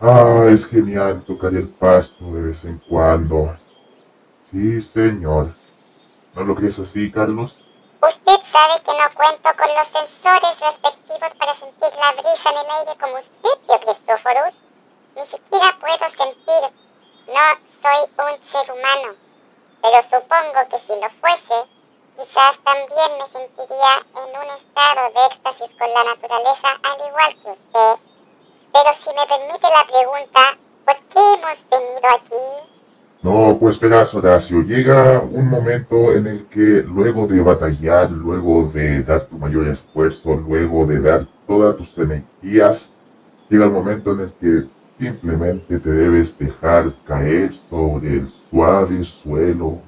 Ah, es genial tocar el pasto de vez en cuando. Sí, señor. ¿No lo crees así, Carlos? Usted sabe que no cuento con los sensores respectivos para sentir la brisa en el aire como usted, tío Cristóforos. Ni siquiera puedo sentir. No soy un ser humano. Pero supongo que si lo fuese, quizás también me sentiría en un estado de éxtasis con la naturaleza al igual que usted. Pero si me permite la pregunta, ¿por qué hemos venido aquí? No, pues verás, Horacio, llega un momento en el que luego de batallar, luego de dar tu mayor esfuerzo, luego de dar todas tus energías, llega el momento en el que simplemente te debes dejar caer sobre el suave suelo.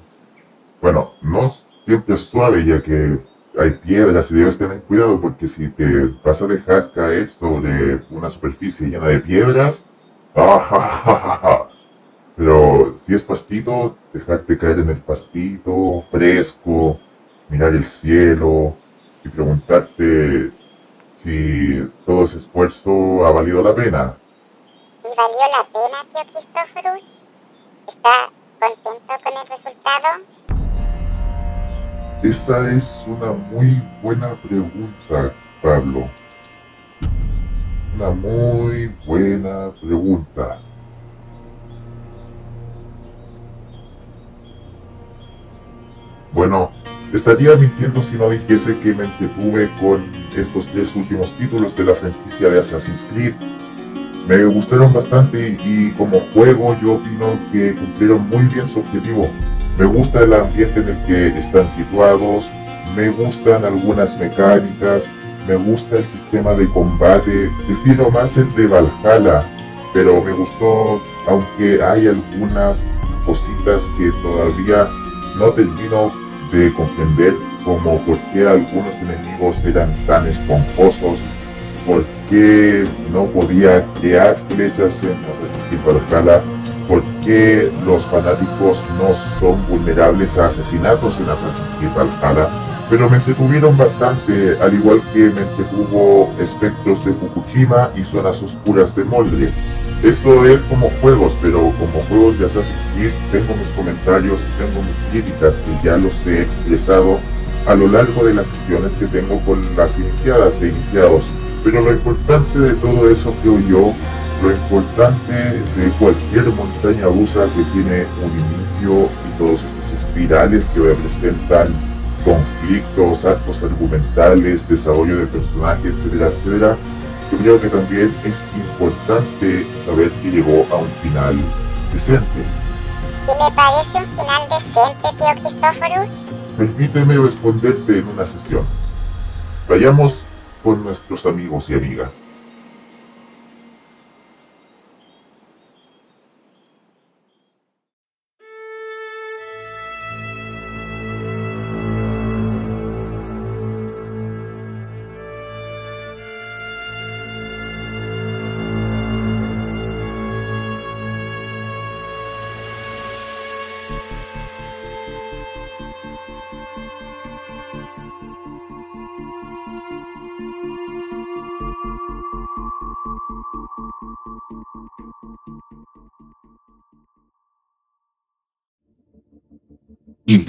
Bueno, no siempre es suave ya que hay piedras y debes tener cuidado porque si te vas a dejar caer sobre una superficie llena de piedras, ¡ah, pero si es pastito, dejarte caer en el pastito, fresco, mirar el cielo y preguntarte si todo ese esfuerzo ha valido la pena. ¿Y valió la pena, tío Cristóforos? ¿Está contento con el resultado? Esa es una muy buena pregunta, Pablo. Una muy buena pregunta. Bueno, estaría mintiendo si no dijese que me entretuve con estos tres últimos títulos de la franquicia de Assassin's Creed. Me gustaron bastante y como juego yo opino que cumplieron muy bien su objetivo. Me gusta el ambiente en el que están situados, me gustan algunas mecánicas, me gusta el sistema de combate, prefiero más el de Valhalla, pero me gustó, aunque hay algunas cositas que todavía no termino de comprender como por qué algunos enemigos eran tan esponjosos, por qué no podía crear flechas en Assassin's Creed Valhalla, por qué los fanáticos no son vulnerables a asesinatos en Assassin's Creed Valhalla, pero me entretuvieron bastante, al igual que me entretuvo espectros de Fukushima y zonas oscuras de Moldre. Eso es como juegos, pero como juegos de Assassin's Creed tengo mis comentarios tengo mis críticas que ya los he expresado a lo largo de las sesiones que tengo con las iniciadas e iniciados. Pero lo importante de todo eso creo yo, lo importante de cualquier montaña rusa que tiene un inicio y todos estos espirales que representan conflictos, actos argumentales, desarrollo de personajes, etcétera, etcétera, yo creo que también es importante saber si llegó a un final decente. ¿Y le parece un final decente, tío Cristóforos? Permíteme responderte en una sesión. Vayamos con nuestros amigos y amigas.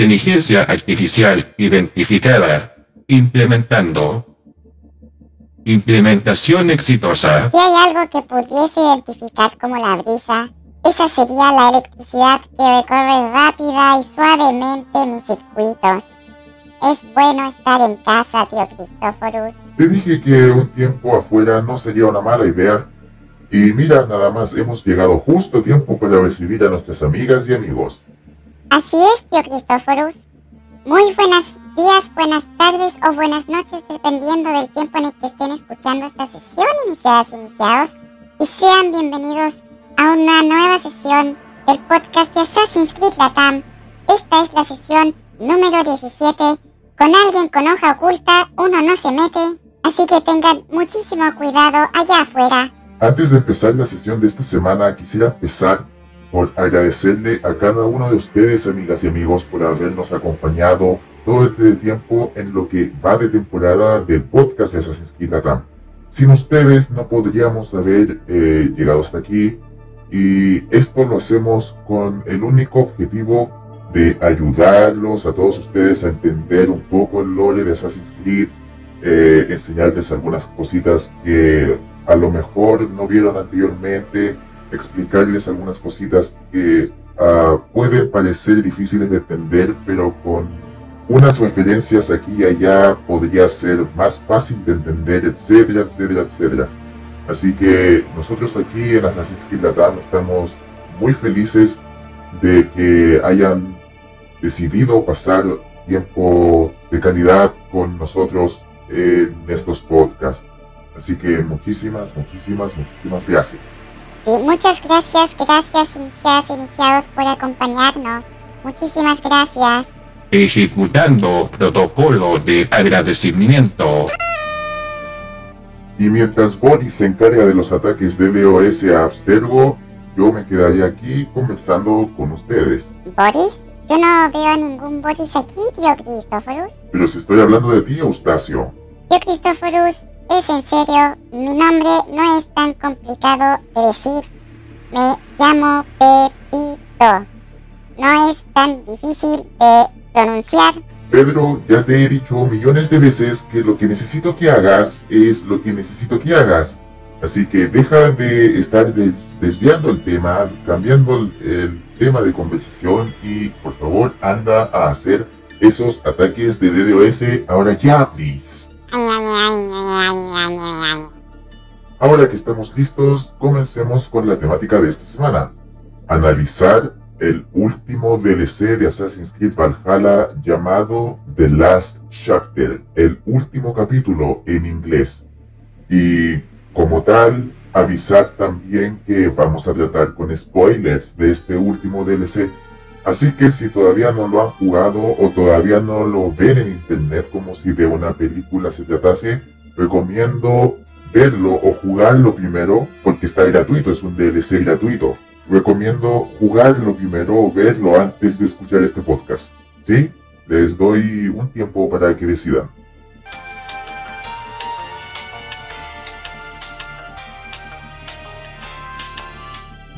Inteligencia artificial identificada. Implementando. Implementación exitosa. Si hay algo que pudiese identificar como la brisa, esa sería la electricidad que recorre rápida y suavemente mis circuitos. Es bueno estar en casa, tío Cristóforos. Te dije que un tiempo afuera no sería una mala idea. Y mira, nada más hemos llegado justo a tiempo para recibir a nuestras amigas y amigos. Así es, tío Cristóforos. Muy buenos días, buenas tardes o buenas noches, dependiendo del tiempo en el que estén escuchando esta sesión, iniciadas iniciados. Y sean bienvenidos a una nueva sesión del podcast de Assassin's Creed Latam. Esta es la sesión número 17. Con alguien con hoja oculta uno no se mete, así que tengan muchísimo cuidado allá afuera. Antes de empezar la sesión de esta semana, quisiera empezar por agradecerle a cada uno de ustedes, amigas y amigos, por habernos acompañado todo este tiempo en lo que va de temporada del podcast de Assassin's Creed Latam. Sin ustedes no podríamos haber eh, llegado hasta aquí y esto lo hacemos con el único objetivo de ayudarlos a todos ustedes a entender un poco el lore de Assassin's Creed, eh, enseñarles algunas cositas que a lo mejor no vieron anteriormente, explicarles algunas cositas que uh, pueden parecer difíciles de entender, pero con unas referencias aquí y allá podría ser más fácil de entender, etcétera, etcétera, etcétera. Así que nosotros aquí en Creed Latam estamos muy felices de que hayan decidido pasar tiempo de calidad con nosotros en estos podcasts. Así que muchísimas, muchísimas, muchísimas gracias. Muchas gracias, gracias iniciadas iniciados por acompañarnos. Muchísimas gracias. Ejecutando protocolo de agradecimiento. Y mientras Boris se encarga de los ataques de DOS a Abstergo, yo me quedaría aquí conversando con ustedes. ¿Boris? Yo no veo ningún Boris aquí, tío Cristóforos. Pero si estoy hablando de ti, Eustacio. Tío Cristóforos, es en serio, mi nombre no es tan complicado de decir. Me llamo Pepito. No es tan difícil de pronunciar. Pedro, ya te he dicho millones de veces que lo que necesito que hagas es lo que necesito que hagas. Así que deja de estar desviando el tema, cambiando el, tema de conversación y por favor anda a hacer esos ataques de DDoS ahora ya, please. Ahora que estamos listos, comencemos con la temática de esta semana. Analizar el último DLC de Assassin's Creed Valhalla llamado The Last Chapter, el último capítulo en inglés. Y como tal, avisar también que vamos a tratar con spoilers de este último DLC. Así que si todavía no lo han jugado o todavía no lo ven en internet como si de una película se tratase, recomiendo verlo o jugarlo primero porque está gratuito, es un DLC gratuito recomiendo jugarlo primero o verlo antes de escuchar este podcast. ¿Sí? Les doy un tiempo para que decidan.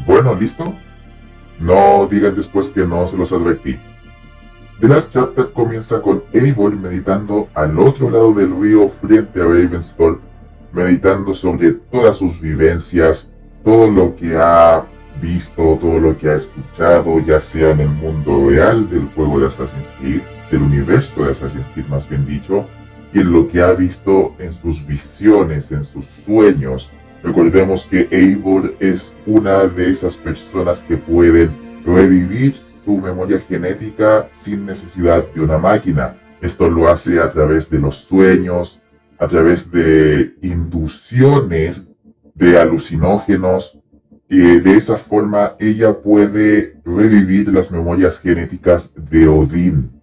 Bueno, ¿listo? No digan después que no se los advertí. The Last Chapter comienza con Eivor meditando al otro lado del río frente a Ravensthorpe, meditando sobre todas sus vivencias, todo lo que ha visto, todo lo que ha escuchado, ya sea en el mundo real del juego de Assassin's Creed, del universo de Assassin's Creed más bien dicho, y en lo que ha visto en sus visiones, en sus sueños. Recordemos que Eivor es una de esas personas que pueden revivir su memoria genética sin necesidad de una máquina. Esto lo hace a través de los sueños, a través de inducciones de alucinógenos, y de esa forma ella puede revivir las memorias genéticas de Odín.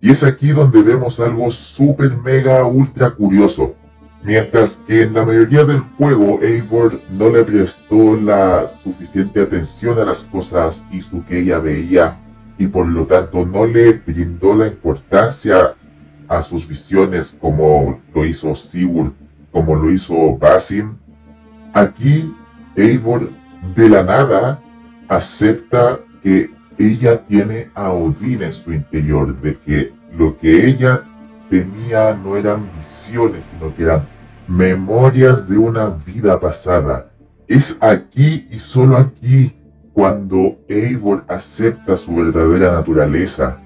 Y es aquí donde vemos algo súper mega ultra curioso. Mientras que en la mayoría del juego Eivor no le prestó la suficiente atención a las cosas y su que ella veía y por lo tanto no le brindó la importancia a sus visiones como lo hizo Sigurd, como lo hizo Basim, aquí Eivor de la nada acepta que ella tiene a Odín en su interior, de que lo que ella tenía no eran visiones, sino que eran memorias de una vida pasada. Es aquí y solo aquí cuando Eivor acepta su verdadera naturaleza.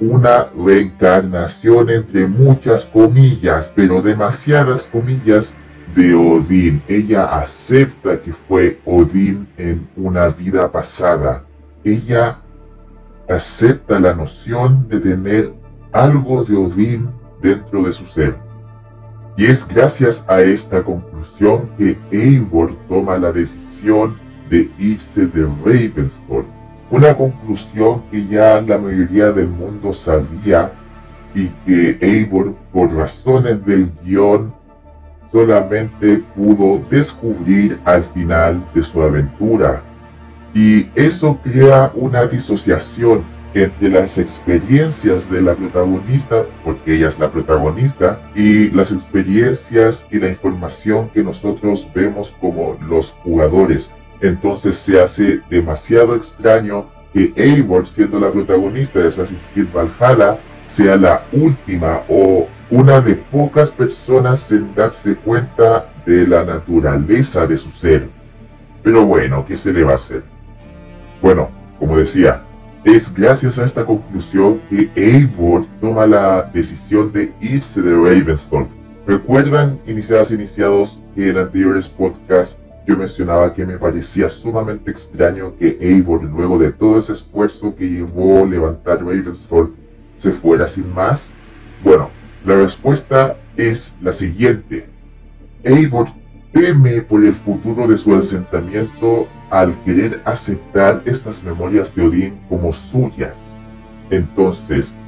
Una reencarnación entre muchas comillas, pero demasiadas comillas, de Odín. Ella acepta que fue Odín en una vida pasada. Ella acepta la noción de tener algo de Odín dentro de su ser. Y es gracias a esta conclusión que Eivor toma la decisión de irse de Ravensthorpe. Una conclusión que ya la mayoría del mundo sabía y que Eivor, por razones del guion, solamente pudo descubrir al final de su aventura. Y eso crea una disociación entre las experiencias de la protagonista, porque ella es la protagonista, y las experiencias y la información que nosotros vemos como los jugadores. Entonces se hace demasiado extraño que Eivor, siendo la protagonista de Assassin's Creed Valhalla, sea la última o una de pocas personas en darse cuenta de la naturaleza de su ser. Pero bueno, ¿qué se le va a hacer? Bueno, como decía, es gracias a esta conclusión que Eivor toma la decisión de irse de Ravensthorpe. ¿Recuerdan, iniciadas iniciados, que en anteriores podcasts yo mencionaba que me parecía sumamente extraño que Eivor, luego de todo ese esfuerzo que llevó levantar Ravensthorpe, se fuera sin más? Bueno, la respuesta es la siguiente. Eivor teme por el futuro de su asentamiento al querer aceptar estas memorias de Odín como suyas. Entonces,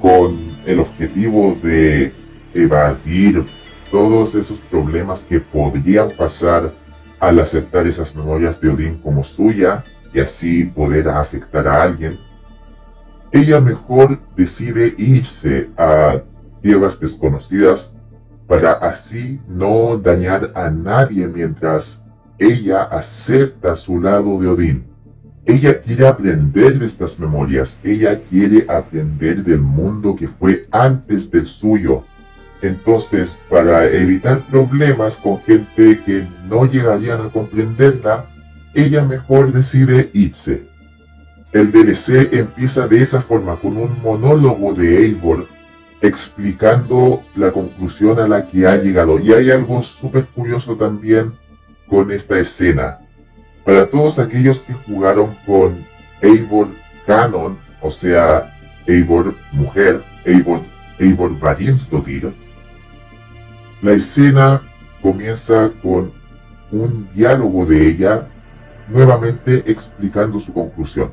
con el objetivo de evadir todos esos problemas que podrían pasar al aceptar esas memorias de Odín como suya y así poder afectar a alguien, ella mejor decide irse a tierras desconocidas para así no dañar a nadie mientras ella acepta su lado de Odín. Ella quiere aprender de estas memorias, ella quiere aprender del mundo que fue antes del suyo, entonces, para evitar problemas con gente que no llegarían a comprenderla, ella mejor decide irse. El DLC empieza de esa forma, con un monólogo de Eivor explicando la conclusión a la que ha llegado. Y hay algo súper curioso también con esta escena. Para todos aquellos que jugaron con Eivor Canon, o sea, Eivor mujer, Eivor, Eivor la escena comienza con un diálogo de ella nuevamente explicando su conclusión.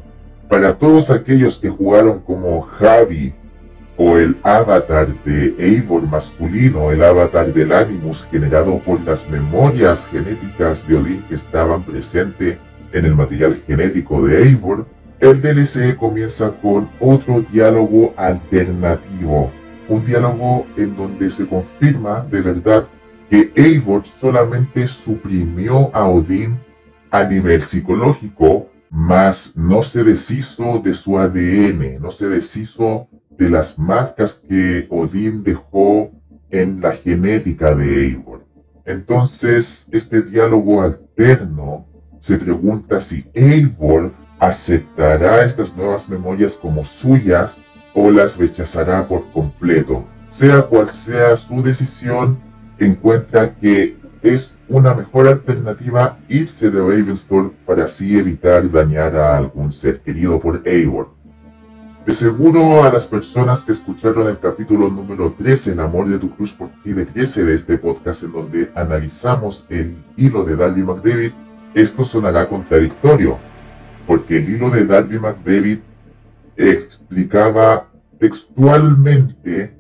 Para todos aquellos que jugaron como Javi o el avatar de Eivor masculino, el avatar del Animus generado por las memorias genéticas de Odin que estaban presentes en el material genético de Eivor, el DLC comienza con otro diálogo alternativo un diálogo en donde se confirma de verdad que Eivor solamente suprimió a Odín a nivel psicológico, mas no se deshizo de su ADN, no se deshizo de las marcas que Odín dejó en la genética de Eivor. Entonces, este diálogo alterno se pregunta si Eivor aceptará estas nuevas memorias como suyas o las rechazará por completo. Sea cual sea su decisión, encuentra que es una mejor alternativa irse de Ravensthorpe para así evitar dañar a algún ser querido por Eivor. De seguro a las personas que escucharon el capítulo número 13, El amor de tu cruz por ti decrece de este podcast en donde analizamos el hilo de Darby McDavid, esto sonará contradictorio, porque el hilo de Darby McDavid explicaba textualmente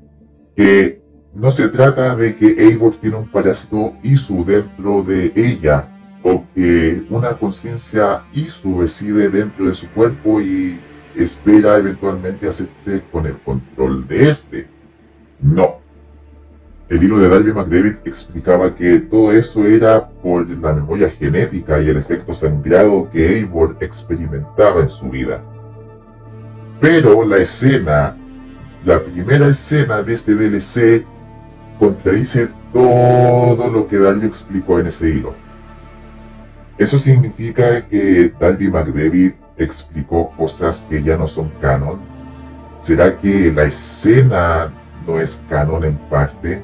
que no se trata de que Eivor tiene un parásito Isu dentro de ella o que una conciencia Isu reside dentro de su cuerpo y espera eventualmente hacerse con el control de este. No. El libro de Darby McDavid explicaba que todo eso era por la memoria genética y el efecto sangrado que Eivor experimentaba en su vida. Pero la escena, la primera escena de este DLC, contradice todo lo que Dalby explicó en ese hilo. Eso significa que Dalby McDavid explicó cosas que ya no son canon. ¿Será que la escena no es canon en parte?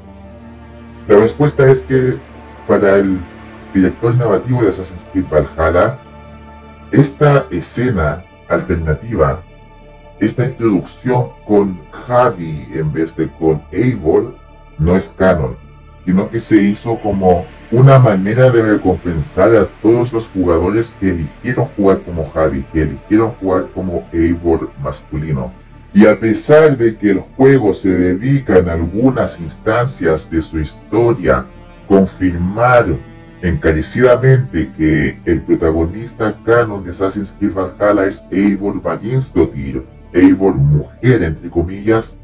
La respuesta es que para el director narrativo de Assassin's Creed Valhalla, esta escena alternativa esta introducción con Javi en vez de con Eivor no es canon, sino que se hizo como una manera de recompensar a todos los jugadores que eligieron jugar como Javi, que eligieron jugar como Eivor masculino. Y a pesar de que el juego se dedica en algunas instancias de su historia confirmar encarecidamente que el protagonista canon de Assassin's Creed Valhalla es Eivor Vallinsdottir, Eivor mujer entre comillas,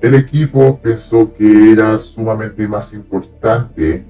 el equipo pensó que era sumamente más importante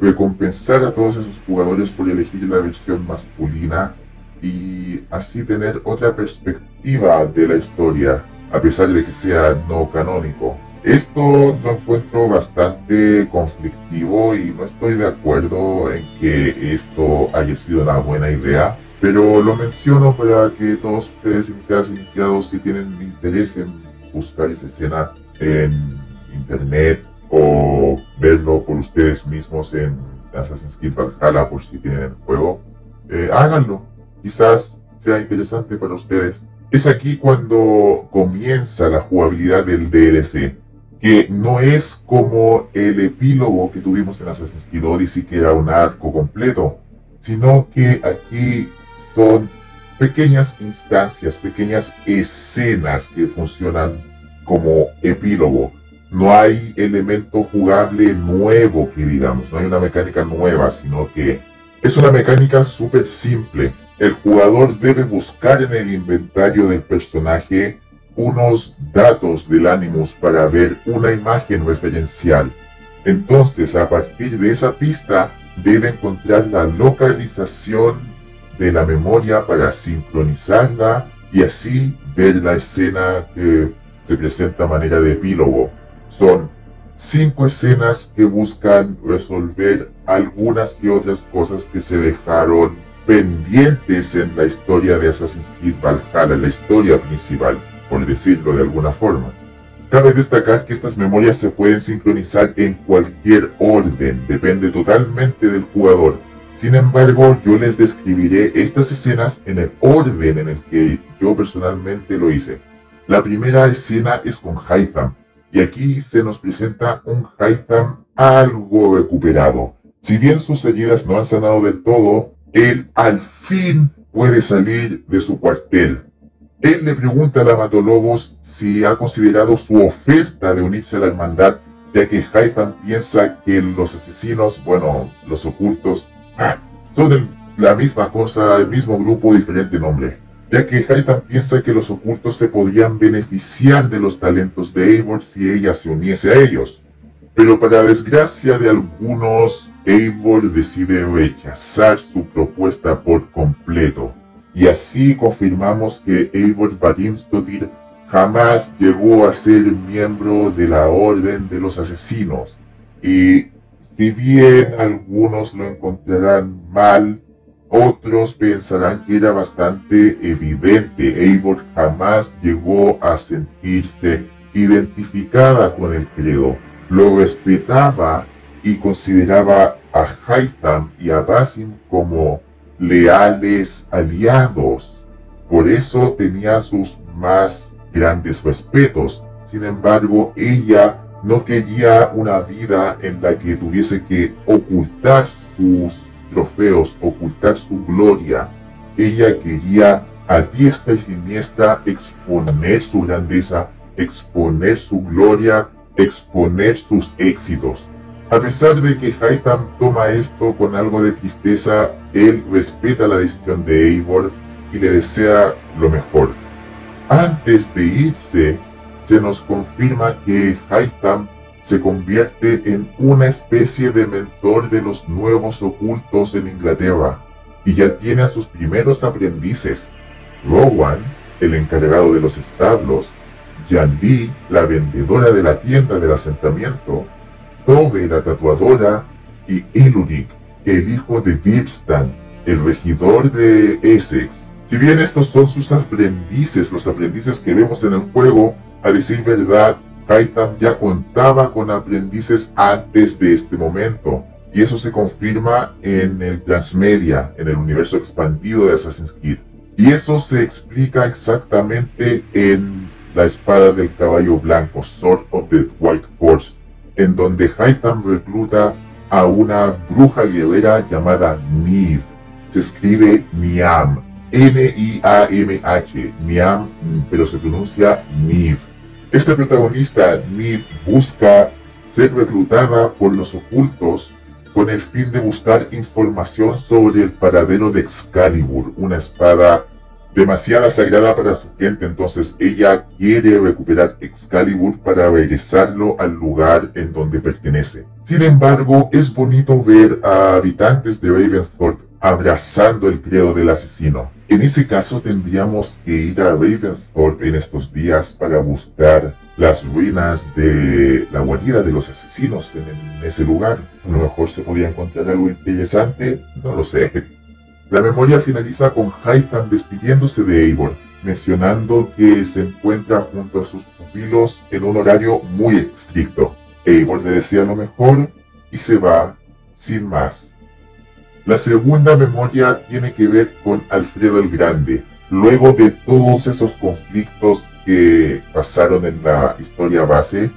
recompensar a todos esos jugadores por elegir la versión masculina y así tener otra perspectiva de la historia, a pesar de que sea no canónico. Esto lo encuentro bastante conflictivo y no estoy de acuerdo en que esto haya sido una buena idea, pero lo menciono para que todos ustedes iniciados iniciados si tienen interés en buscar esa escena en internet o verlo por ustedes mismos en Assassin's Creed Valhalla por si tienen el juego, eh, háganlo. Quizás sea interesante para ustedes. Es aquí cuando comienza la jugabilidad del DLC, que no es como el epílogo que tuvimos en Assassin's Creed Odyssey, que era un arco completo, sino que aquí son pequeñas instancias, pequeñas escenas que funcionan como epílogo. No hay elemento jugable nuevo que digamos, no hay una mecánica nueva, sino que es una mecánica súper simple. El jugador debe buscar en el inventario del personaje unos datos del Animus para ver una imagen referencial. Entonces, a partir de esa pista, debe encontrar la localización de la memoria para sincronizarla y así ver la escena que se presenta a manera de epílogo. Son cinco escenas que buscan resolver algunas y otras cosas que se dejaron pendientes en la historia de Assassin's Creed Valhalla, la historia principal, por decirlo de alguna forma. Cabe destacar que estas memorias se pueden sincronizar en cualquier orden, depende totalmente del jugador. Sin embargo, yo les describiré estas escenas en el orden en el que yo personalmente lo hice. La primera escena es con Haitham, y aquí se nos presenta un Haitham algo recuperado. Si bien sus heridas no han sanado del todo, él al fin puede salir de su cuartel. Él le pregunta a Matolobos si ha considerado su oferta de unirse a la hermandad, ya que Haitham piensa que los asesinos, bueno, los ocultos, ah, son la misma cosa, el mismo grupo, diferente nombre ya que Haitham piensa que los ocultos se podrían beneficiar de los talentos de Eivor si ella se uniese a ellos. Pero para desgracia de algunos, Eivor decide rechazar su propuesta por completo. Y así confirmamos que Eivor Vadimstodir jamás llegó a ser miembro de la Orden de los Asesinos. Y si bien algunos lo encontrarán mal, otros pensarán que era bastante evidente. Eivor jamás llegó a sentirse identificada con el credo. Lo respetaba y consideraba a Haitham y a Basim como leales aliados. Por eso tenía sus más grandes respetos. Sin embargo, ella no quería una vida en la que tuviese que ocultar sus trofeos, ocultar su gloria. Ella quería a diestra y siniestra exponer su grandeza, exponer su gloria, exponer sus éxitos. A pesar de que Haitham toma esto con algo de tristeza, él respeta la decisión de Eivor y le desea lo mejor. Antes de irse, se nos confirma que Haitham se convierte en una especie de mentor de los nuevos ocultos en Inglaterra y ya tiene a sus primeros aprendices. Rowan, el encargado de los establos, Jan Lee, la vendedora de la tienda del asentamiento, Tove, la tatuadora, y Elurik, el hijo de Virstan, el regidor de Essex. Si bien estos son sus aprendices, los aprendices que vemos en el juego, a decir verdad, Haitham ya contaba con aprendices antes de este momento, y eso se confirma en el Transmedia, en el universo expandido de Assassin's Creed. Y eso se explica exactamente en la espada del caballo blanco, Sword of the White Horse, en donde Haitham recluta a una bruja guerrera llamada Niv. Se escribe Niam, N-I-A-M-H, Niam, pero se pronuncia Niv. Este protagonista, Nid, busca ser reclutada por los ocultos con el fin de buscar información sobre el paradero de Excalibur, una espada demasiada sagrada para su gente, entonces ella quiere recuperar Excalibur para regresarlo al lugar en donde pertenece. Sin embargo, es bonito ver a habitantes de Ravensthorpe abrazando el credo del asesino. En ese caso tendríamos que ir a Ravensthorpe en estos días para buscar las ruinas de la guarida de los asesinos en, ese lugar. A lo mejor se podía encontrar algo interesante, no lo sé. La memoria finaliza con Hytham despidiéndose de Eivor, mencionando que se encuentra junto a sus pupilos en un horario muy estricto. Eivor le desea lo mejor y se va sin más. La segunda memoria tiene que ver con Alfredo el Grande, luego de todos esos conflictos que pasaron en la historia base,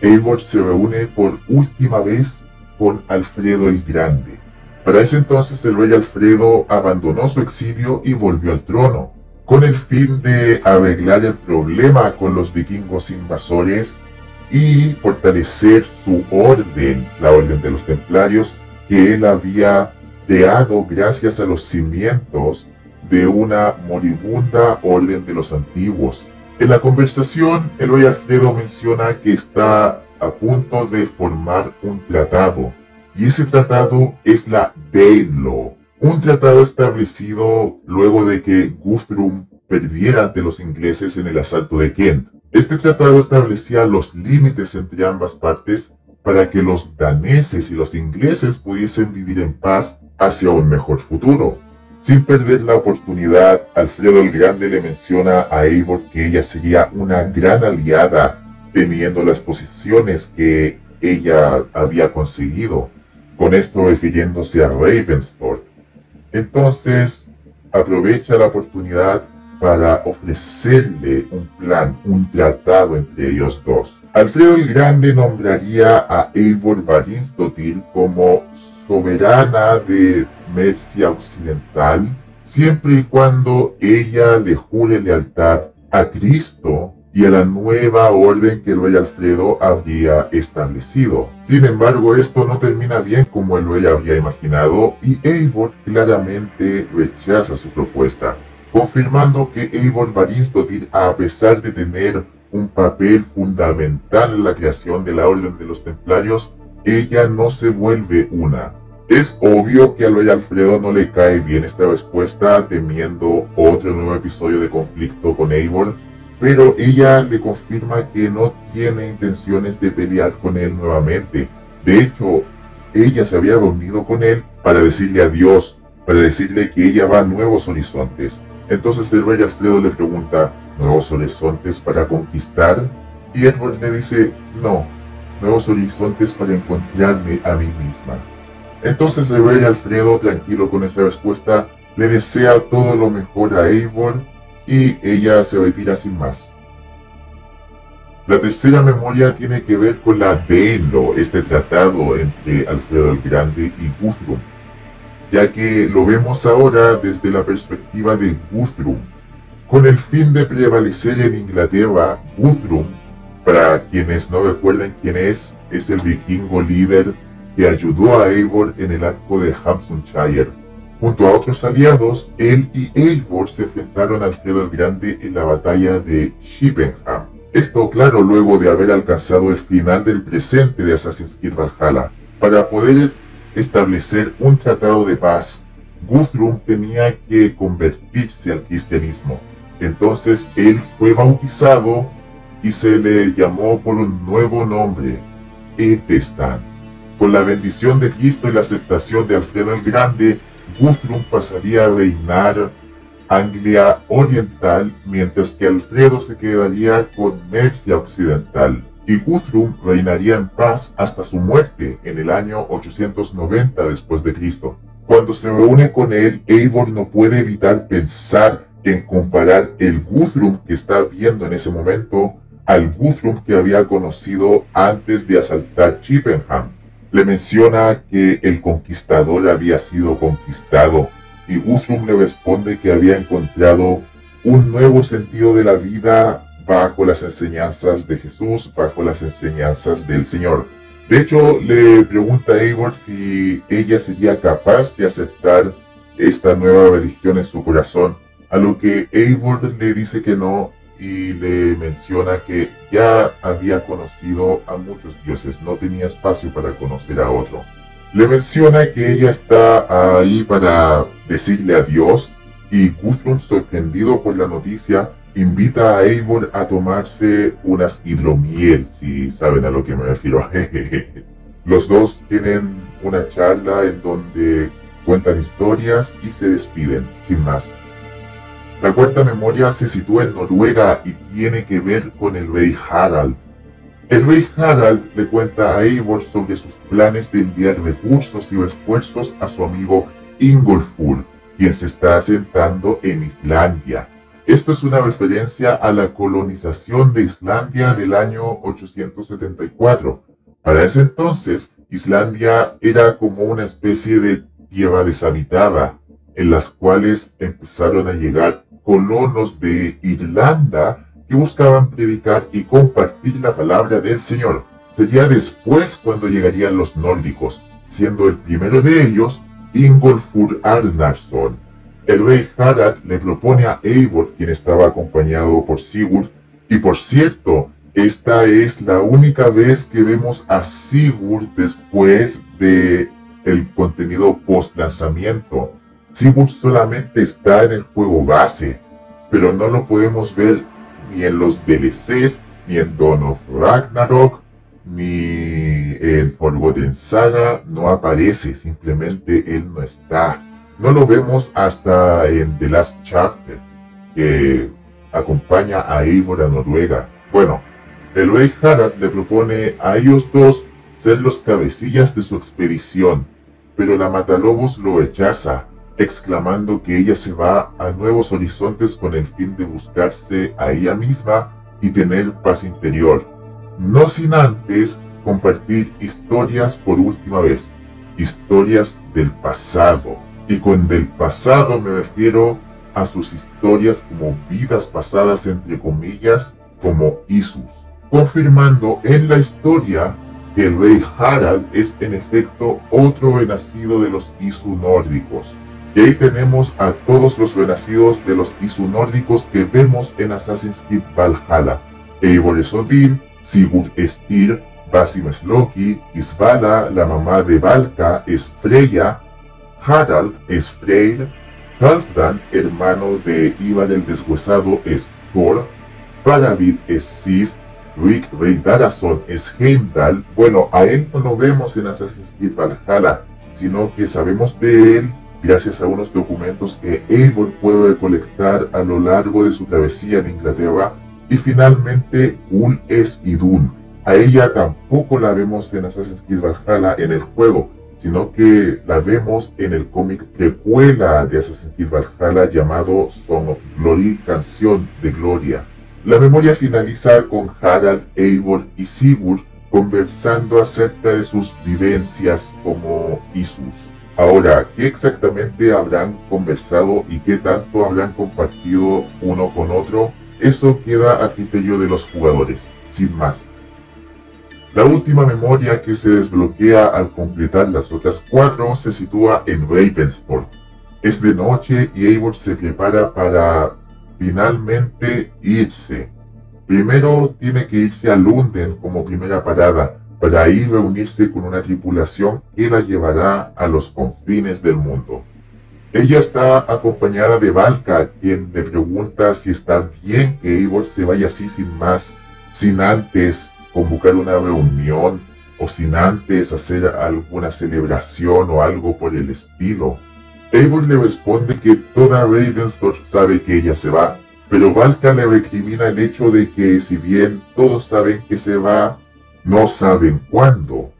Eivor se reúne por última vez con Alfredo el Grande. Para ese entonces el rey Alfredo abandonó su exilio y volvió al trono, con el fin de arreglar el problema con los vikingos invasores y fortalecer su orden, la orden de los templarios, que él había creado gracias a los cimientos de una moribunda orden de los antiguos. En la conversación, el rey Alfredo menciona que está a punto de formar un tratado, y ese tratado es la Danelaw, un tratado establecido luego de que Guthrum perdiera ante los ingleses en el asalto de Kent. Este tratado establecía los límites entre ambas partes para que los daneses y los ingleses pudiesen vivir en paz hacia un mejor futuro. Sin perder la oportunidad, Alfredo el Grande le menciona a Eivor que ella sería una gran aliada teniendo las posiciones que ella había conseguido, con esto refiriéndose a Ravensthorpe. Entonces, aprovecha la oportunidad para ofrecerle un plan, un tratado entre ellos dos. Alfredo el Grande nombraría a Eivor Varinsdottir como soberana de Mercia Occidental, siempre y cuando ella le jure lealtad a Cristo y a la nueva orden que el rey Alfredo habría establecido. Sin embargo, esto no termina bien como el rey había imaginado y Eivor claramente rechaza su propuesta, confirmando que Eivor Varinsdottir, a pesar de tener un papel fundamental en la creación de la Orden de los Templarios, ella no se vuelve una. Es obvio que al rey Alfredo no le cae bien esta respuesta, temiendo otro nuevo episodio de conflicto con Eivor, pero ella le confirma que no tiene intenciones de pelear con él nuevamente. De hecho, ella se había reunido con él para decirle adiós, para decirle que ella va a nuevos horizontes. Entonces el rey Alfredo le pregunta, ¿nuevos horizontes para conquistar? Y Edward le dice, no, nuevos horizontes para encontrarme a mí misma. Entonces el rey Alfredo, tranquilo con esta respuesta, le desea todo lo mejor a Eivor y ella se retira sin más. La tercera memoria tiene que ver con la Delo, este tratado entre Alfredo el Grande y Guthrum, ya que lo vemos ahora desde la perspectiva de Guthrum. Con el fin de prevalecer en Inglaterra, Guthrum para quienes no recuerden quién es, es el vikingo líder que ayudó a Eivor en el arco de Hamptonshire. Junto a otros aliados, él y Eivor se enfrentaron a Alfredo el Grande en la batalla de Shippenham. Esto, claro, luego de haber alcanzado el final del presente de Assassin's Creed Valhalla. Para poder establecer un tratado de paz, Guthrum tenía que convertirse al cristianismo. Entonces él fue bautizado y se le llamó por un nuevo nombre, Etestan. Con la bendición de Cristo y la aceptación de Alfredo el Grande, Guthrum pasaría a reinar Anglia Oriental, mientras que Alfredo se quedaría con Mercia Occidental, y Guthrum reinaría en paz hasta su muerte en el año 890 después de Cristo. Cuando se reúne con él, Eivor no puede evitar pensar en comparar el Guthrum que está viendo en ese momento al Guthrum que había conocido antes de asaltar Chippenham. Le menciona que el conquistador había sido conquistado y Guthrum le responde que había encontrado un nuevo sentido de la vida bajo las enseñanzas de Jesús, bajo las enseñanzas del Señor. De hecho, le pregunta a Eivor si ella sería capaz de aceptar esta nueva religión en su corazón a lo que Eivor le dice que no y le menciona que ya había conocido a muchos dioses, no tenía espacio para conocer a otro. Le menciona que ella está ahí para decirle adiós y Guthrum, sorprendido por la noticia, invita a Eivor a tomarse unas hidromiel, si saben a lo que me refiero. Los dos tienen una charla en donde cuentan historias y se despiden, sin más. La cuarta memoria se sitúa en Noruega y tiene que ver con el rey Harald. El rey Harald le cuenta a Eivor sobre sus planes de enviar recursos y esfuerzos a su amigo Ingolfur, quien se está asentando en Islandia. Esto es una referencia a la colonización de Islandia del año 874. Para ese entonces, Islandia era como una especie de tierra deshabitada, en las cuales empezaron a llegar colonos de Irlanda que buscaban predicar y compartir la palabra del Señor. Sería después cuando llegarían los nórdicos, siendo el primero de ellos Ingolfur Arnarsson. El rey Harald le propone a Eivor, quien estaba acompañado por Sigurd, y por cierto, esta es la única vez que vemos a Sigurd después de el contenido post lanzamiento. Sigurd solamente está en el juego base, pero no lo podemos ver ni en los DLCs, ni en Dawn of Ragnarok, ni en Forgotten Saga, no aparece, simplemente él no está. No lo vemos hasta en The Last Chapter, que acompaña a Eivor a Noruega. Bueno, el rey Harald le propone a ellos dos ser los cabecillas de su expedición, pero la Matalobos lo rechaza exclamando que ella se va a nuevos horizontes con el fin de buscarse a ella misma y tener paz interior, no sin antes compartir historias por última vez, historias del pasado. Y con del pasado me refiero a sus historias como vidas pasadas entre comillas como Isus, confirmando en la historia que el rey Harald es en efecto otro renacido de los Isu nórdicos, y ahí tenemos a todos los renacidos de los Isu nórdicos que vemos en Assassin's Creed Valhalla. Eivor es Odin, Sigurd es Tyr, Basim es Loki, Isvala, la mamá de Valka, es Freya, Harald es Freyr, Halfdan, hermano de Ivar el Deshuesado, es Thor, Paravid es Sif, Rick Rey Darason es Heimdall. Bueno, a él no lo vemos en Assassin's Creed Valhalla, sino que sabemos de él gracias a unos documentos que Eivor puede recolectar a lo largo de su travesía en Inglaterra, y finalmente Ul es Idun. A ella tampoco la vemos en Assassin's Creed Valhalla en el juego, sino que la vemos en el cómic precuela de Assassin's Creed Valhalla llamado Song of Glory, Canción de Gloria. La memoria finaliza con Harald, Eivor y Sigurd conversando acerca de sus vivencias como Isus. Ahora, ¿qué exactamente habrán conversado y qué tanto habrán compartido uno con otro? Eso queda a criterio de los jugadores, sin más. La última memoria que se desbloquea al completar las otras cuatro se sitúa en Ravensport. Es de noche y Eivor se prepara para finalmente irse. Primero tiene que irse a London como primera parada, para ahí reunirse con una tripulación que la llevará a los confines del mundo. Ella está acompañada de Valka, quien le pregunta si está bien que Eivor se vaya así sin más, sin antes convocar una reunión o sin antes hacer alguna celebración o algo por el estilo. Eivor le responde que toda Ravenstorp sabe que ella se va, pero Valka le recrimina el hecho de que si bien todos saben que se va, no saben cuándo.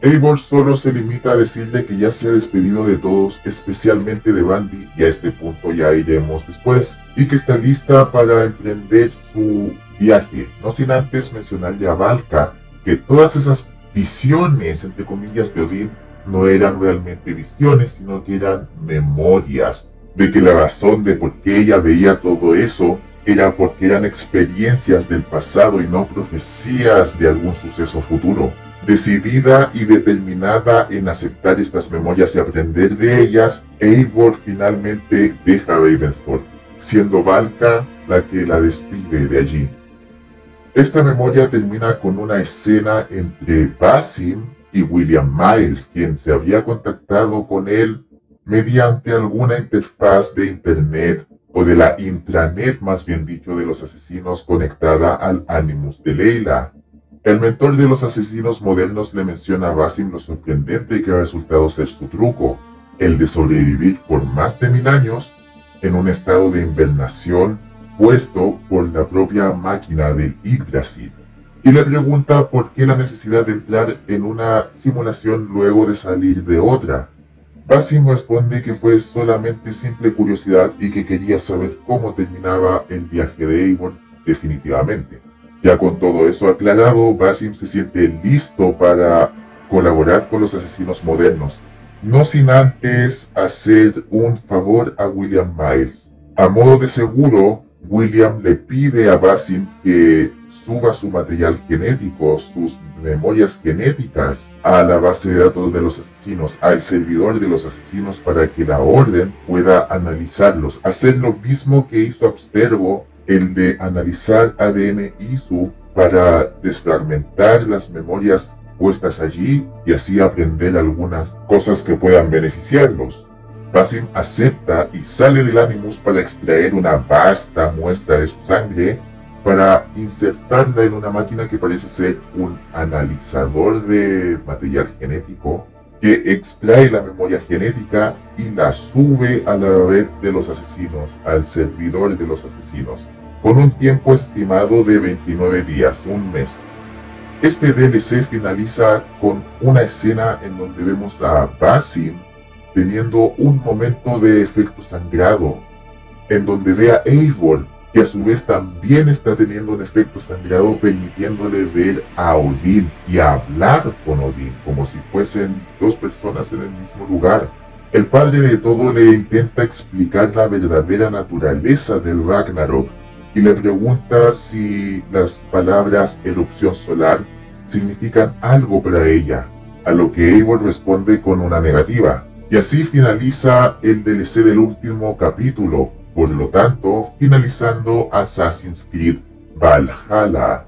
Eivor solo se limita a decirle que ya se ha despedido de todos, especialmente de Bambi, y a este punto ya iremos después, y que está lista para emprender su viaje, no sin antes mencionarle a Valka que todas esas visiones, entre comillas, de Odín, no eran realmente visiones, sino que eran memorias, de que la razón de por qué ella veía todo eso era porque eran experiencias del pasado y no profecías de algún suceso futuro. Decidida y determinada en aceptar estas memorias y aprender de ellas, Eivor finalmente deja Ravensthorpe. siendo Valka la que la despide de allí. Esta memoria termina con una escena entre Basim y William Miles, quien se había contactado con él mediante alguna interfaz de Internet o de la intranet, más bien dicho, de los asesinos conectada al Animus de Leila. El mentor de los asesinos modernos le menciona a Basim lo sorprendente que ha resultado ser su truco, el de sobrevivir por más de mil años en un estado de invernación puesto por la propia máquina del Yggdrasil. Y le pregunta por qué la necesidad de entrar en una simulación luego de salir de otra. Basim responde que fue solamente simple curiosidad y que quería saber cómo terminaba el viaje de Eivor definitivamente. Ya con todo eso aclarado, Basim se siente listo para colaborar con los asesinos modernos, no sin antes hacer un favor a William Miles. A modo de seguro, William le pide a Basim que suba su material genético, sus memorias genéticas a la base de datos de los asesinos, al servidor de los asesinos para que la orden pueda analizarlos. Hacer lo mismo que hizo Abstergo, el de analizar ADN ISU para desfragmentar las memorias puestas allí y así aprender algunas cosas que puedan beneficiarlos. Basim acepta y sale del Animus para extraer una vasta muestra de su sangre para insertarla en una máquina que parece ser un analizador de material genético que extrae la memoria genética y la sube a la red de los asesinos, al servidor de los asesinos, con un tiempo estimado de 29 días, un mes. Este DLC finaliza con una escena en donde vemos a Basim teniendo un momento de efecto sangrado, en donde ve a Eivor que a su vez también está teniendo un efecto sangrado permitiéndole ver a Odín y hablar con Odín como si fuesen dos personas en el mismo lugar. El padre de todo le intenta explicar la verdadera naturaleza del Ragnarok y le pregunta si las palabras erupción solar significan algo para ella, a lo que Eivor responde con una negativa. Y así finaliza el DLC del último capítulo, por lo tanto, finalizando Assassin's Creed Valhalla.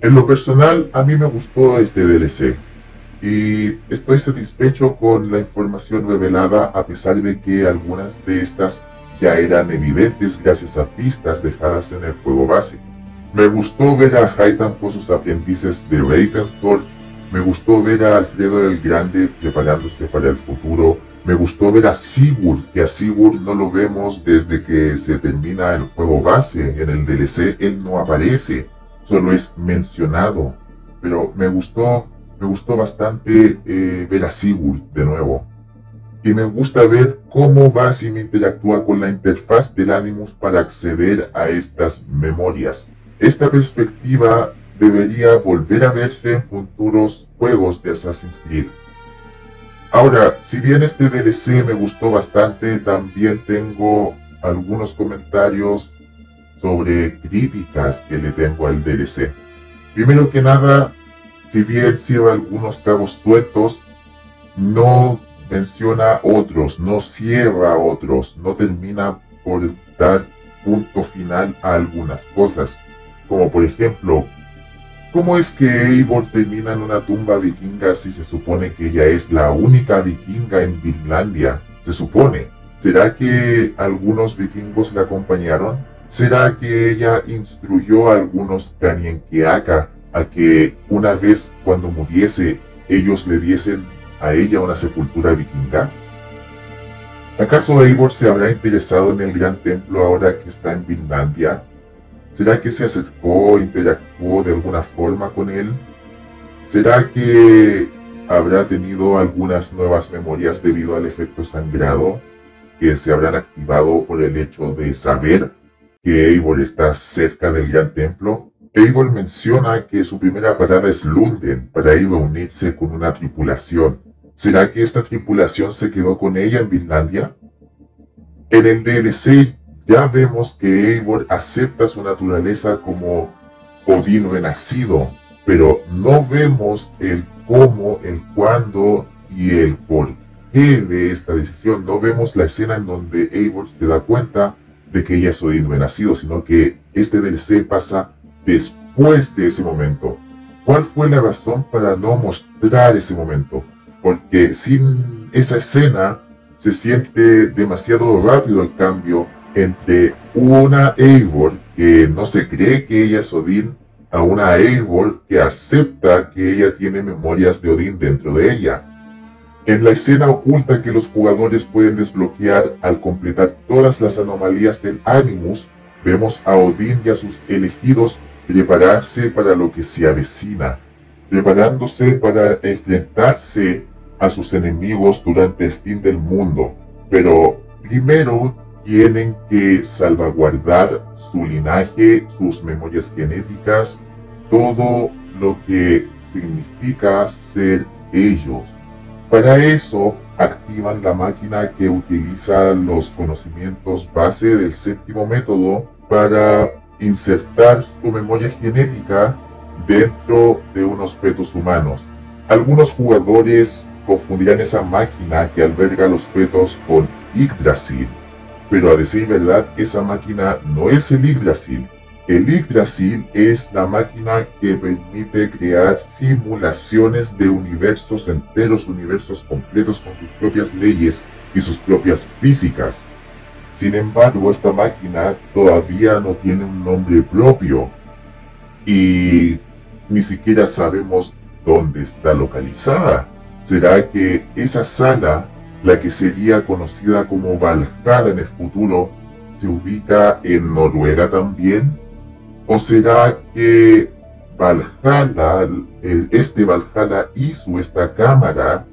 En lo personal, a mí me gustó este DLC y estoy satisfecho con la información revelada a pesar de que algunas de estas ya eran evidentes gracias a pistas dejadas en el juego base. Me gustó ver a Haitham con sus aprendices de Ravensthor, me gustó ver a Alfredo el Grande preparándose para el futuro me gustó ver a Sigurd, que a Sigurd no lo vemos desde que se termina el juego base. En el DLC él no aparece, solo es mencionado. Pero me gustó, me gustó bastante eh, ver a Sigurd de nuevo. Y me gusta ver cómo Basim interactúa con la interfaz del Animus para acceder a estas memorias. Esta perspectiva debería volver a verse en futuros juegos de Assassin's Creed. Ahora, si bien este DLC me gustó bastante, también tengo algunos comentarios sobre críticas que le tengo al DLC. Primero que nada, si bien cierra algunos cabos sueltos, no menciona otros, no cierra otros, no termina por dar punto final a algunas cosas, como por ejemplo ¿Cómo es que Eivor termina en una tumba vikinga si se supone que ella es la única vikinga en Finlandia? Se supone. ¿Será que algunos vikingos la acompañaron? ¿Será que ella instruyó a algunos Kanienkiaka a que una vez cuando muriese ellos le diesen a ella una sepultura vikinga? ¿Acaso Eivor se habrá interesado en el gran templo ahora que está en Finlandia? ¿Será que se acercó, interactuó de alguna forma con él? ¿Será que habrá tenido algunas nuevas memorias debido al efecto sangrado que se habrán activado por el hecho de saber que Eivor está cerca del gran templo? Eivor menciona que su primera parada es Lunden para ir a unirse con una tripulación. ¿Será que esta tripulación se quedó con ella en Finlandia? En el DLC ya vemos que Eivor acepta su naturaleza como Odín renacido, pero no vemos el cómo, el cuándo y el por qué de esta decisión. No vemos la escena en donde Eivor se da cuenta de que ella es Odín no nacido, sino que este DLC pasa después de ese momento. ¿Cuál fue la razón para no mostrar ese momento? Porque sin esa escena se siente demasiado rápido el cambio entre una Eivor que no se cree que ella es Odín a una Eivor que acepta que ella tiene memorias de Odín dentro de ella. En la escena oculta que los jugadores pueden desbloquear al completar todas las anomalías del Animus, vemos a Odín y a sus elegidos prepararse para lo que se avecina, preparándose para enfrentarse a sus enemigos durante el fin del mundo. Pero primero tienen que salvaguardar su linaje, sus memorias genéticas, todo lo que significa ser ellos. Para eso activan la máquina que utiliza los conocimientos base del séptimo método para insertar su memoria genética dentro de unos fetos humanos. Algunos jugadores confundirán esa máquina que alberga los fetos con Yggdrasil, pero a decir verdad, esa máquina no es el Yggdrasil. El Yggdrasil es la máquina que permite crear simulaciones de universos enteros, universos completos con sus propias leyes y sus propias físicas. Sin embargo, esta máquina todavía no tiene un nombre propio y ni siquiera sabemos dónde está localizada. ¿Será que esa sala, la que sería conocida como Valhalla en el futuro, se ubica en Noruega también? ¿O será que Valhalla, este Valhalla hizo esta cámara,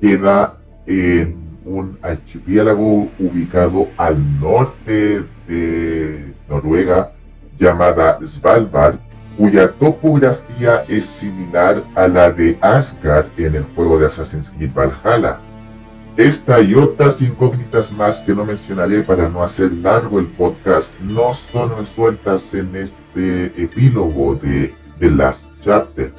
queda en un archipiélago ubicado al norte de Noruega llamada Svalbard, cuya topografía es similar a la de Asgard en el juego de Assassin's Creed Valhalla. Esta y otras incógnitas más que no mencionaré para no hacer largo el podcast no son resueltas en este epílogo de The Last Chapter.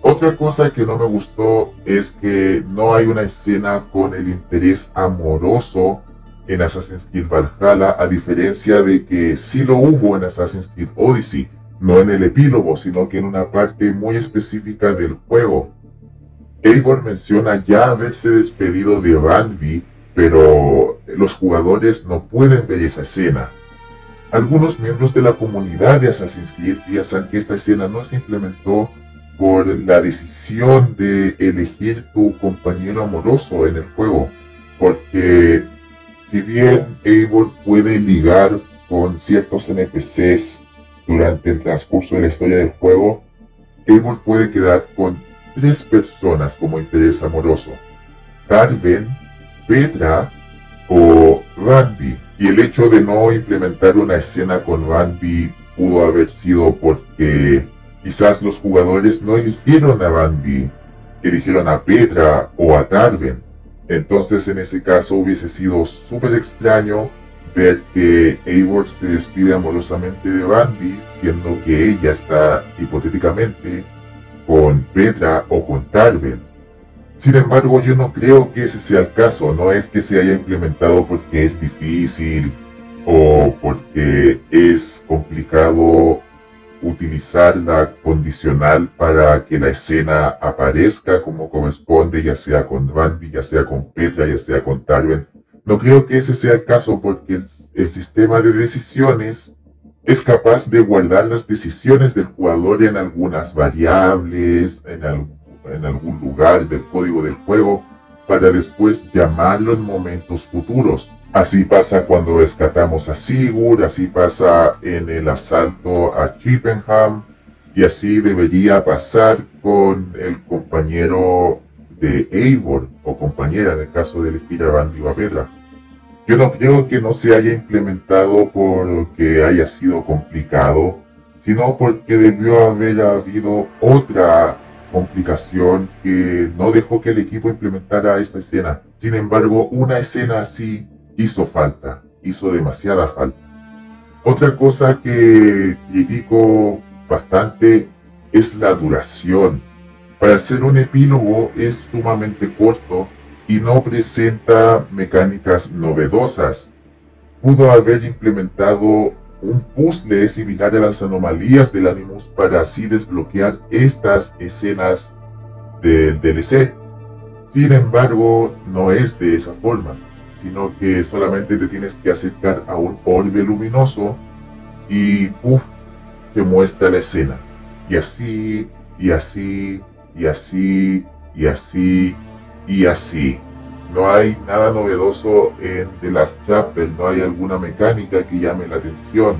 Otra cosa que no me gustó es que no hay una escena con el interés amoroso en Assassin's Creed Valhalla, a diferencia de que sí lo hubo en Assassin's Creed Odyssey, no en el epílogo, sino que en una parte muy específica del juego. Eivor menciona ya haberse despedido de Randby, pero los jugadores no pueden ver esa escena. Algunos miembros de la comunidad de Assassin's Creed piensan que esta escena no se implementó por la decisión de elegir tu compañero amoroso en el juego. Porque si bien Eivor puede ligar con ciertos NPCs durante el transcurso de la historia del juego, Eivor puede quedar con tres personas como interés amoroso. Darven, Petra o Randy. Y el hecho de no implementar una escena con Randy pudo haber sido porque Quizás los jugadores no eligieron a Bambi, eligieron a Petra o a Darwin. Entonces en ese caso hubiese sido súper extraño ver que Eivor se despide amorosamente de Bambi, siendo que ella está hipotéticamente con Petra o con Darwin. Sin embargo, yo no creo que ese sea el caso, no es que se haya implementado porque es difícil o porque es complicado utilizar la condicional para que la escena aparezca como corresponde, ya sea con Randy, ya sea con Petra, ya sea con Tarven. No creo que ese sea el caso porque el, sistema de decisiones es capaz de guardar las decisiones del jugador en algunas variables, en, algún lugar del código del juego, para después llamarlo en momentos futuros. Así pasa cuando rescatamos a Sigurd, así pasa en el asalto a Chippenham, y así debería pasar con el compañero de Eivor, o compañera en el caso de elegir a Randy Pedra. Yo no creo que no se haya implementado porque haya sido complicado, sino porque debió haber habido otra complicación que no dejó que el equipo implementara esta escena. Sin embargo, una escena así hizo falta, hizo demasiada falta. Otra cosa que critico bastante es la duración. Para ser un epílogo es sumamente corto y no presenta mecánicas novedosas. pudo haber implementado un puzzle similar a las anomalías del Animus para así desbloquear estas escenas del DLC. Sin embargo, no es de esa forma, sino que solamente te tienes que acercar a un orbe luminoso y puff, se muestra la escena. Y así, y así, y así, y así, y así. No hay nada novedoso en The Last Chapter, no hay alguna mecánica que llame la atención.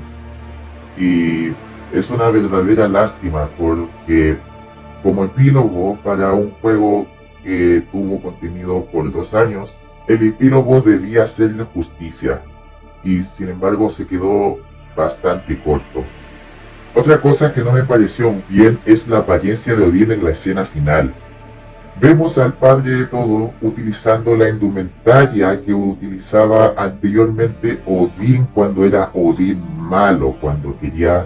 Y es una verdadera lástima porque como epílogo para un juego que tuvo contenido por dos años, el epílogo debía hacerle justicia y sin embargo se quedó bastante corto. Otra cosa que no me pareció bien es la apariencia de Odin en la escena final. Vemos al padre de todo utilizando la indumentaria que utilizaba anteriormente Odín cuando era Odín malo, cuando quería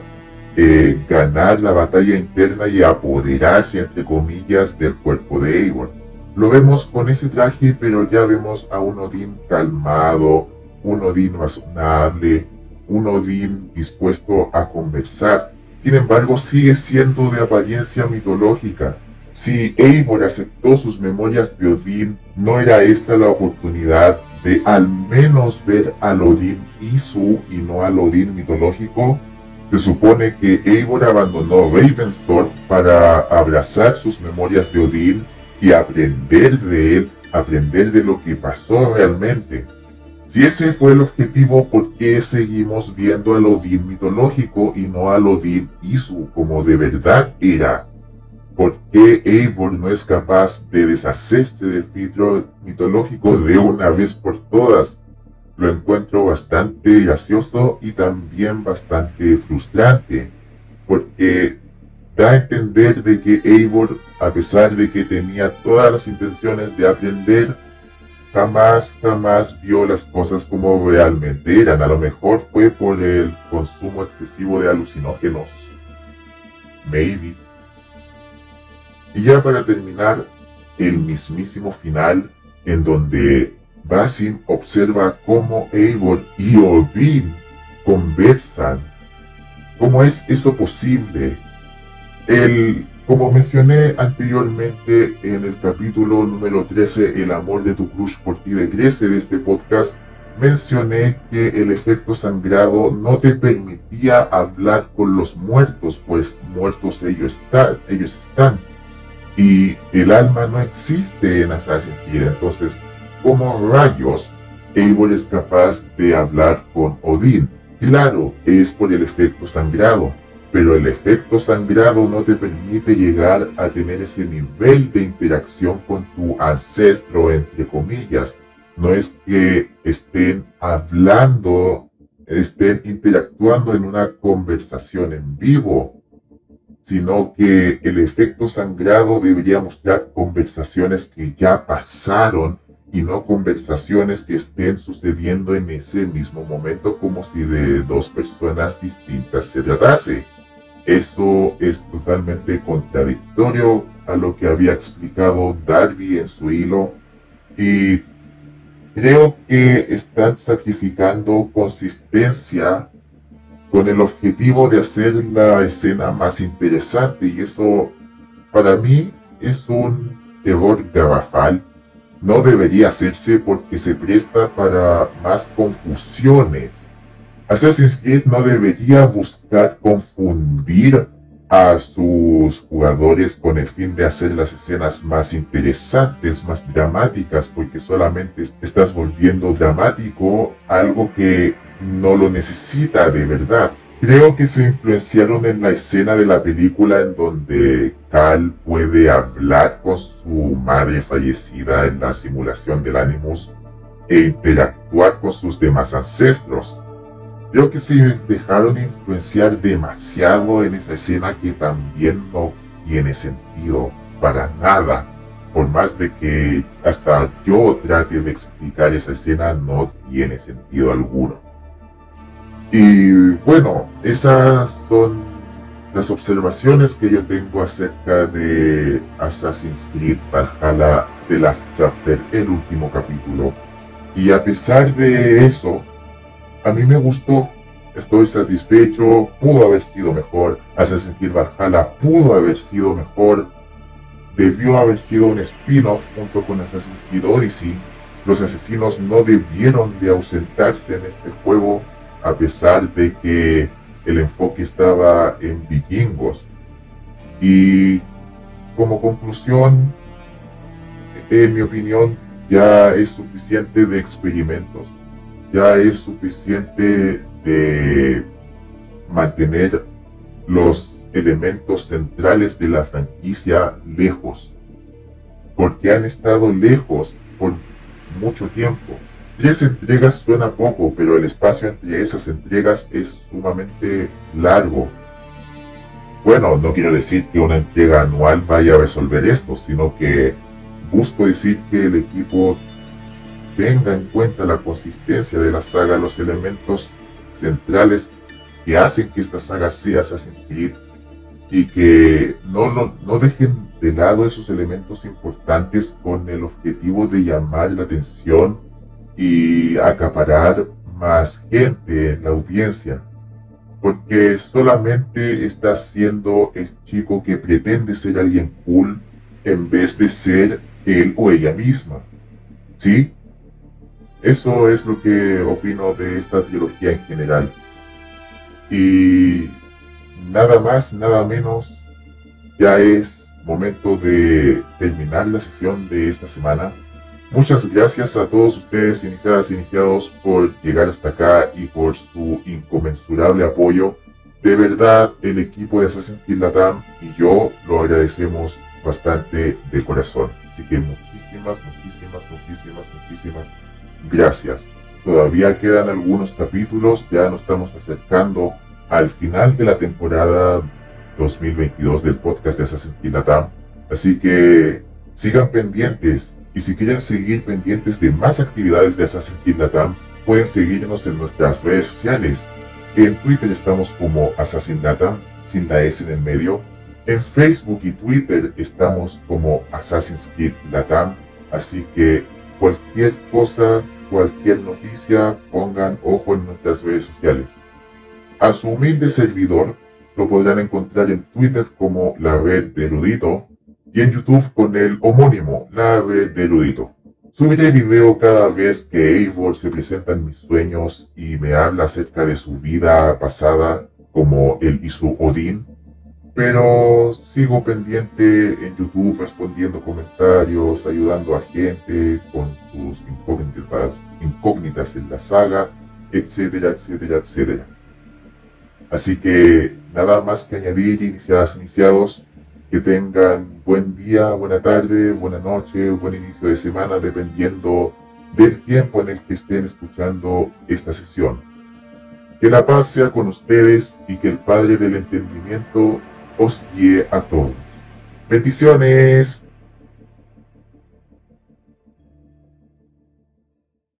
eh, ganar la batalla interna y apoderarse, entre comillas, del cuerpo de Eivor. Lo vemos con ese traje, pero ya vemos a un Odín calmado, un Odín razonable, un Odín dispuesto a conversar. Sin embargo, sigue siendo de apariencia mitológica si Eivor aceptó sus memorias de Odín, ¿no era esta la oportunidad de al menos ver al Odín Isu y no al Odín mitológico? Se supone que Eivor abandonó Ravensthorpe para abrazar sus memorias de Odín y aprender de él, aprender de lo que pasó realmente. Si ese fue el objetivo, ¿por qué seguimos viendo al Odín mitológico y no al Odín Isu como de verdad era? ¿Por qué Eivor no es capaz de deshacerse del filtro mitológico de una vez por todas? Lo encuentro bastante gracioso y también bastante frustrante, porque da a entender de que Eivor, a pesar de que tenía todas las intenciones de aprender, jamás, jamás vio las cosas como realmente eran. A lo mejor fue por el consumo excesivo de alucinógenos. Maybe. Y ya para terminar, el mismísimo final en donde Basim observa cómo Eivor y Odin conversan. ¿Cómo es eso posible? El, como mencioné anteriormente en el capítulo número 13, El amor de tu crush por ti decrece de este podcast, mencioné que el efecto sangrado no te permitía hablar con los muertos, pues muertos ellos están. Ellos están y el alma no existe en Assassin's Creed. Entonces, como rayos Eivor es capaz de hablar con Odín? Claro, es por el efecto sangrado, pero el efecto sangrado no te permite llegar a tener ese nivel de interacción con tu ancestro, entre comillas. No es que estén hablando, estén interactuando en una conversación en vivo sino que el efecto sangrado debería mostrar conversaciones que ya pasaron y no conversaciones que estén sucediendo en ese mismo momento como si de dos personas distintas se tratase. Eso es totalmente contradictorio a lo que había explicado Darby en su hilo y creo que están sacrificando consistencia con el objetivo de hacer la escena más interesante y eso para mí es un error garrafal. No debería hacerse porque se presta para más confusiones. Assassin's Creed no debería buscar confundir a sus jugadores con el fin de hacer las escenas más interesantes, más dramáticas, porque solamente estás volviendo dramático algo que no lo necesita de verdad. Creo que se influenciaron en la escena de la película en donde Cal puede hablar con su madre fallecida en la simulación del Animus e interactuar con sus demás ancestros. Creo que se dejaron influenciar demasiado en esa escena que también no tiene sentido para nada. Por más de que hasta yo trate de explicar esa escena, no tiene sentido alguno. Y bueno, esas son las observaciones que yo tengo acerca de Assassin's Creed Valhalla de Last Chapter, el último capítulo. Y a pesar de eso, a mí me gustó, estoy satisfecho, pudo haber sido mejor, Assassin's Creed Valhalla pudo haber sido mejor, debió haber sido un spin-off junto con Assassin's Creed Odyssey, los asesinos no debieron de ausentarse en este juego a pesar de que el enfoque estaba en vikingos. Y como conclusión, en mi opinión, ya es suficiente de experimentos, ya es suficiente de mantener los elementos centrales de la franquicia lejos, porque han estado lejos por mucho tiempo. Tres entregas suena poco, pero el espacio entre esas entregas es sumamente largo. Bueno, no quiero decir que una entrega anual vaya a resolver esto, sino que busco decir que el equipo tenga en cuenta la consistencia de la saga, los elementos centrales que hacen que esta saga sea Assassin's Creed y que no, no, no dejen de lado esos elementos importantes con el objetivo de llamar la atención y acaparar más gente en la audiencia. Porque solamente está siendo el chico que pretende ser alguien cool en vez de ser él o ella misma. ¿Sí? Eso es lo que opino de esta trilogía en general. Y nada más, nada menos, ya es momento de terminar la sesión de esta semana. Muchas gracias a todos ustedes, iniciadas iniciados, por llegar hasta acá y por su inconmensurable apoyo. De verdad, el equipo de Assassin's Creed Latam y yo lo agradecemos bastante de corazón. Así que muchísimas, muchísimas, muchísimas, muchísimas gracias. Todavía quedan algunos capítulos, ya nos estamos acercando al final de la temporada 2022 del podcast de Assassin's Creed Latam. Así que sigan pendientes y si quieren seguir pendientes de más actividades de Assassin's Creed Latam, pueden seguirnos en nuestras redes sociales. En Twitter estamos como Assassin Latam, sin la S en el medio. En Facebook y Twitter estamos como Assassin's Creed Latam. Así que cualquier cosa, cualquier noticia, pongan ojo en nuestras redes sociales. A su humilde servidor lo podrán encontrar en Twitter como la red de erudito y en YouTube con el homónimo red de erudito. Subiré video cada vez que Eivor se presenta en mis sueños y me habla acerca de su vida pasada como él su Odín. Pero sigo pendiente en YouTube respondiendo comentarios, ayudando a gente con sus incógnitas, incógnitas en la saga, etcétera, etcétera, etcétera. Así que nada más que añadir, iniciadas, iniciados, que tengan buen día, buena tarde, buena noche, buen inicio de semana, dependiendo del tiempo en el que estén escuchando esta sesión. Que la paz sea con ustedes y que el Padre del Entendimiento os guíe a todos. Bendiciones.